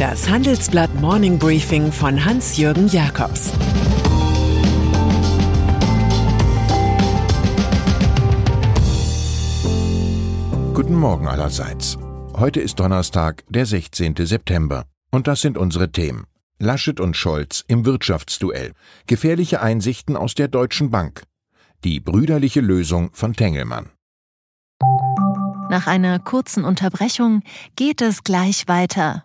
Das Handelsblatt Morning Briefing von Hans-Jürgen Jakobs Guten Morgen allerseits. Heute ist Donnerstag, der 16. September. Und das sind unsere Themen. Laschet und Scholz im Wirtschaftsduell. Gefährliche Einsichten aus der Deutschen Bank. Die brüderliche Lösung von Tengelmann. Nach einer kurzen Unterbrechung geht es gleich weiter.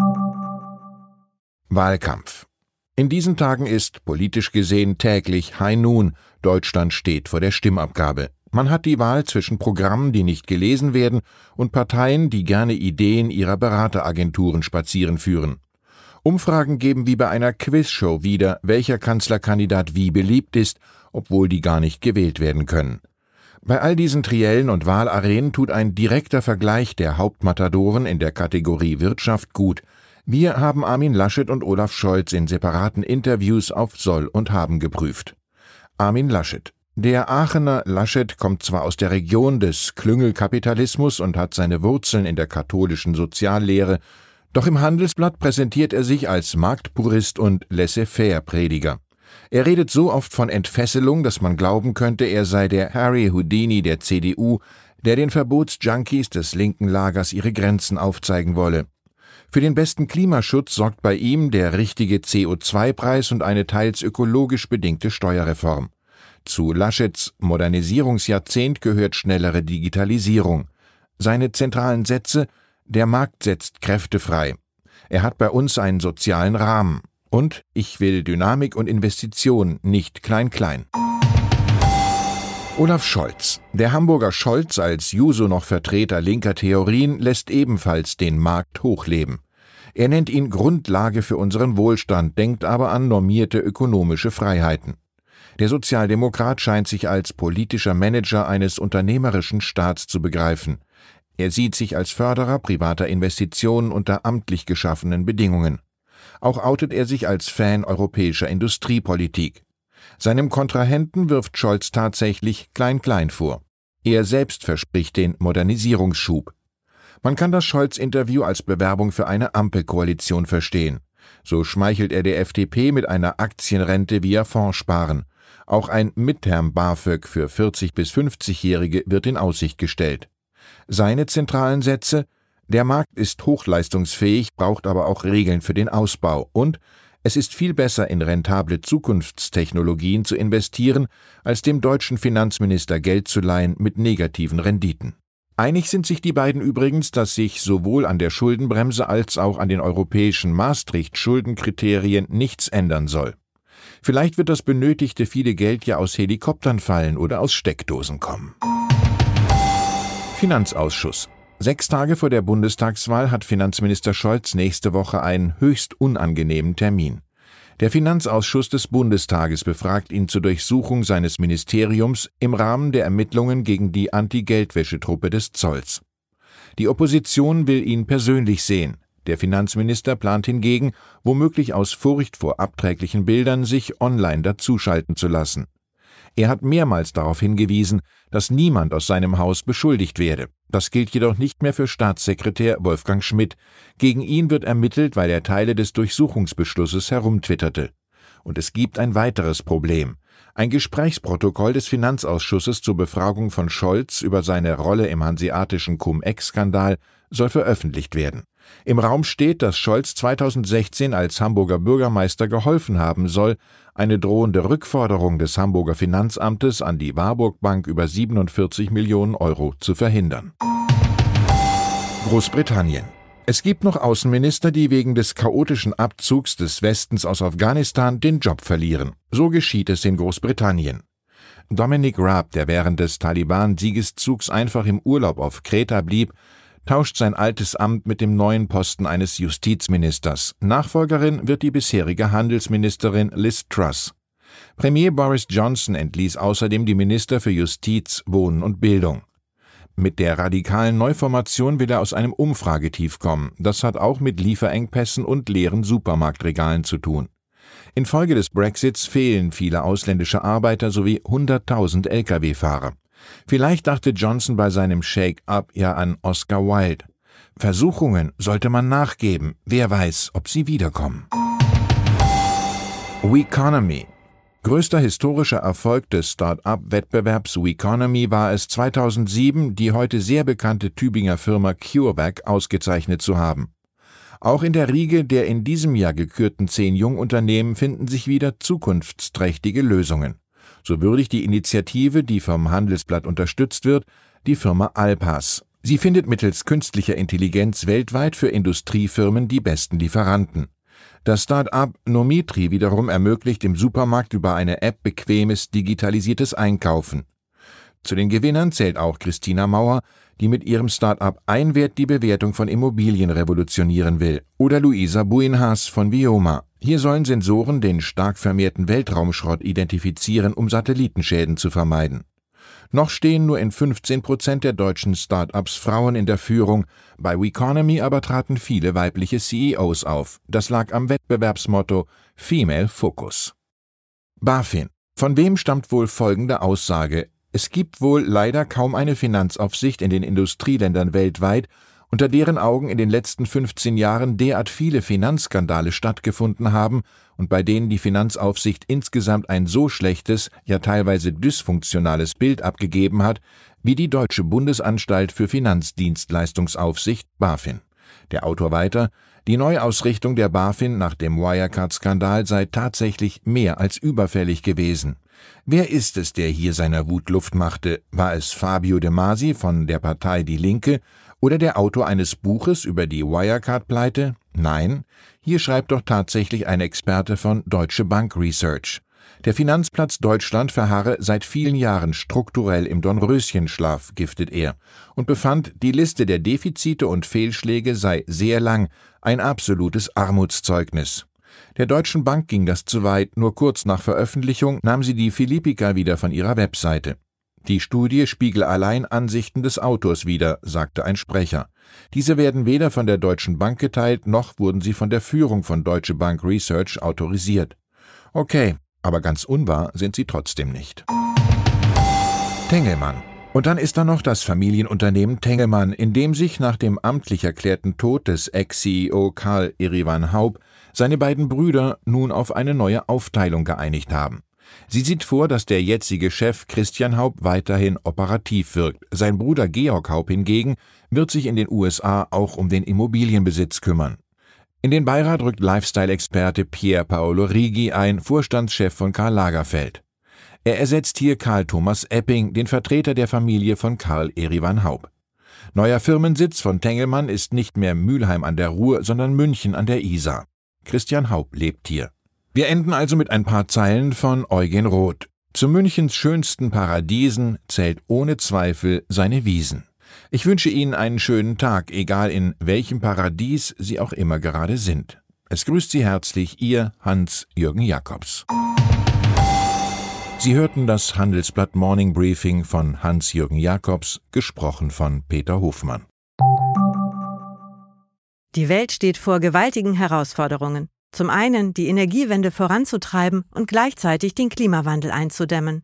Wahlkampf. In diesen Tagen ist, politisch gesehen, täglich High Noon. Deutschland steht vor der Stimmabgabe. Man hat die Wahl zwischen Programmen, die nicht gelesen werden, und Parteien, die gerne Ideen ihrer Berateragenturen spazieren führen. Umfragen geben wie bei einer Quizshow wieder, welcher Kanzlerkandidat wie beliebt ist, obwohl die gar nicht gewählt werden können. Bei all diesen Triellen und Wahlarenen tut ein direkter Vergleich der Hauptmatadoren in der Kategorie Wirtschaft gut. Wir haben Armin Laschet und Olaf Scholz in separaten Interviews auf Soll und Haben geprüft. Armin Laschet der Aachener Laschet kommt zwar aus der Region des Klüngelkapitalismus und hat seine Wurzeln in der katholischen Soziallehre, doch im Handelsblatt präsentiert er sich als Marktpurist und Laissez-faire-Prediger. Er redet so oft von Entfesselung, dass man glauben könnte, er sei der Harry Houdini der CDU, der den Verbotsjunkies des linken Lagers ihre Grenzen aufzeigen wolle. Für den besten Klimaschutz sorgt bei ihm der richtige CO2-Preis und eine teils ökologisch bedingte Steuerreform. Zu Laschets Modernisierungsjahrzehnt gehört schnellere Digitalisierung. Seine zentralen Sätze Der Markt setzt Kräfte frei. Er hat bei uns einen sozialen Rahmen. Und ich will Dynamik und Investition, nicht klein-klein. Olaf Scholz. Der Hamburger Scholz als Juso noch Vertreter linker Theorien lässt ebenfalls den Markt hochleben. Er nennt ihn Grundlage für unseren Wohlstand, denkt aber an normierte ökonomische Freiheiten. Der Sozialdemokrat scheint sich als politischer Manager eines unternehmerischen Staats zu begreifen. Er sieht sich als Förderer privater Investitionen unter amtlich geschaffenen Bedingungen. Auch outet er sich als Fan europäischer Industriepolitik. Seinem Kontrahenten wirft Scholz tatsächlich Klein-Klein vor. Er selbst verspricht den Modernisierungsschub. Man kann das Scholz-Interview als Bewerbung für eine Ampelkoalition verstehen. So schmeichelt er der FDP mit einer Aktienrente via Fondssparen. Auch ein Midterm BAföG für 40 bis 50-Jährige wird in Aussicht gestellt. Seine zentralen Sätze Der Markt ist hochleistungsfähig, braucht aber auch Regeln für den Ausbau und es ist viel besser in rentable Zukunftstechnologien zu investieren, als dem deutschen Finanzminister Geld zu leihen mit negativen Renditen. Einig sind sich die beiden übrigens, dass sich sowohl an der Schuldenbremse als auch an den europäischen Maastricht-Schuldenkriterien nichts ändern soll. Vielleicht wird das benötigte viele Geld ja aus Helikoptern fallen oder aus Steckdosen kommen. Finanzausschuss. Sechs Tage vor der Bundestagswahl hat Finanzminister Scholz nächste Woche einen höchst unangenehmen Termin. Der Finanzausschuss des Bundestages befragt ihn zur Durchsuchung seines Ministeriums im Rahmen der Ermittlungen gegen die Anti-Geldwäschetruppe des Zolls. Die Opposition will ihn persönlich sehen. Der Finanzminister plant hingegen, womöglich aus Furcht vor abträglichen Bildern, sich online dazuschalten zu lassen. Er hat mehrmals darauf hingewiesen, dass niemand aus seinem Haus beschuldigt werde. Das gilt jedoch nicht mehr für Staatssekretär Wolfgang Schmidt. Gegen ihn wird ermittelt, weil er Teile des Durchsuchungsbeschlusses herumtwitterte. Und es gibt ein weiteres Problem. Ein Gesprächsprotokoll des Finanzausschusses zur Befragung von Scholz über seine Rolle im hanseatischen Cum-Ex-Skandal soll veröffentlicht werden. Im Raum steht, dass Scholz 2016 als Hamburger Bürgermeister geholfen haben soll, eine drohende Rückforderung des Hamburger Finanzamtes an die Warburg Bank über 47 Millionen Euro zu verhindern. Großbritannien. Es gibt noch Außenminister, die wegen des chaotischen Abzugs des Westens aus Afghanistan den Job verlieren. So geschieht es in Großbritannien. Dominic Raab, der während des Taliban-Siegeszugs einfach im Urlaub auf Kreta blieb, tauscht sein altes Amt mit dem neuen Posten eines Justizministers. Nachfolgerin wird die bisherige Handelsministerin Liz Truss. Premier Boris Johnson entließ außerdem die Minister für Justiz, Wohnen und Bildung. Mit der radikalen Neuformation will er aus einem Umfragetief kommen. Das hat auch mit Lieferengpässen und leeren Supermarktregalen zu tun. Infolge des Brexits fehlen viele ausländische Arbeiter sowie 100.000 Lkw-Fahrer. Vielleicht dachte Johnson bei seinem Shake-up ja an Oscar Wilde. Versuchungen sollte man nachgeben. Wer weiß, ob sie wiederkommen. Weconomy Größter historischer Erfolg des Start-up-Wettbewerbs Weconomy war es 2007, die heute sehr bekannte Tübinger Firma CureVac ausgezeichnet zu haben. Auch in der Riege der in diesem Jahr gekürten zehn Jungunternehmen finden sich wieder zukunftsträchtige Lösungen. So würdigt die Initiative, die vom Handelsblatt unterstützt wird, die Firma Alpas. Sie findet mittels künstlicher Intelligenz weltweit für Industriefirmen die besten Lieferanten. Das Start-up Nomitri wiederum ermöglicht im Supermarkt über eine App bequemes digitalisiertes Einkaufen. Zu den Gewinnern zählt auch Christina Mauer, die mit ihrem Start-up Einwert die Bewertung von Immobilien revolutionieren will, oder Luisa Buinhas von Vioma. Hier sollen Sensoren den stark vermehrten Weltraumschrott identifizieren, um Satellitenschäden zu vermeiden. Noch stehen nur in 15 Prozent der deutschen Start-ups Frauen in der Führung. Bei Weconomy aber traten viele weibliche CEOs auf. Das lag am Wettbewerbsmotto Female Focus. BaFin. Von wem stammt wohl folgende Aussage? Es gibt wohl leider kaum eine Finanzaufsicht in den Industrieländern weltweit, unter deren Augen in den letzten 15 Jahren derart viele Finanzskandale stattgefunden haben und bei denen die Finanzaufsicht insgesamt ein so schlechtes, ja teilweise dysfunktionales Bild abgegeben hat, wie die Deutsche Bundesanstalt für Finanzdienstleistungsaufsicht BaFin. Der Autor weiter, die Neuausrichtung der BaFin nach dem Wirecard-Skandal sei tatsächlich mehr als überfällig gewesen. Wer ist es, der hier seiner Wut Luft machte? War es Fabio De Masi von der Partei Die Linke oder der Autor eines Buches über die Wirecard-Pleite? Nein, hier schreibt doch tatsächlich ein Experte von Deutsche Bank Research. Der Finanzplatz Deutschland verharre seit vielen Jahren strukturell im Dornröschenschlaf, giftet er, und befand, die Liste der Defizite und Fehlschläge sei sehr lang, ein absolutes Armutszeugnis. Der Deutschen Bank ging das zu weit, nur kurz nach Veröffentlichung nahm sie die Philippika wieder von ihrer Webseite. Die Studie spiegele allein Ansichten des Autors wider, sagte ein Sprecher. Diese werden weder von der Deutschen Bank geteilt, noch wurden sie von der Führung von Deutsche Bank Research autorisiert. Okay, aber ganz unwahr sind sie trotzdem nicht. Tengelmann. Und dann ist da noch das Familienunternehmen Tengelmann, in dem sich nach dem amtlich erklärten Tod des Ex-CEO Karl Erivan Haub seine beiden Brüder nun auf eine neue Aufteilung geeinigt haben. Sie sieht vor, dass der jetzige Chef Christian Haupt weiterhin operativ wirkt. Sein Bruder Georg Haupt hingegen wird sich in den USA auch um den Immobilienbesitz kümmern. In den Beirat rückt Lifestyle-Experte Pier Paolo Rigi ein, Vorstandschef von Karl Lagerfeld. Er ersetzt hier Karl Thomas Epping, den Vertreter der Familie von Karl Erivan Haupt. Neuer Firmensitz von Tengelmann ist nicht mehr Mülheim an der Ruhr, sondern München an der Isar. Christian Haupt lebt hier. Wir enden also mit ein paar Zeilen von Eugen Roth. Zu Münchens schönsten Paradiesen zählt ohne Zweifel seine Wiesen. Ich wünsche Ihnen einen schönen Tag, egal in welchem Paradies Sie auch immer gerade sind. Es grüßt Sie herzlich Ihr Hans-Jürgen Jakobs. Sie hörten das Handelsblatt Morning Briefing von Hans-Jürgen Jakobs, gesprochen von Peter Hofmann. Die Welt steht vor gewaltigen Herausforderungen. Zum einen die Energiewende voranzutreiben und gleichzeitig den Klimawandel einzudämmen.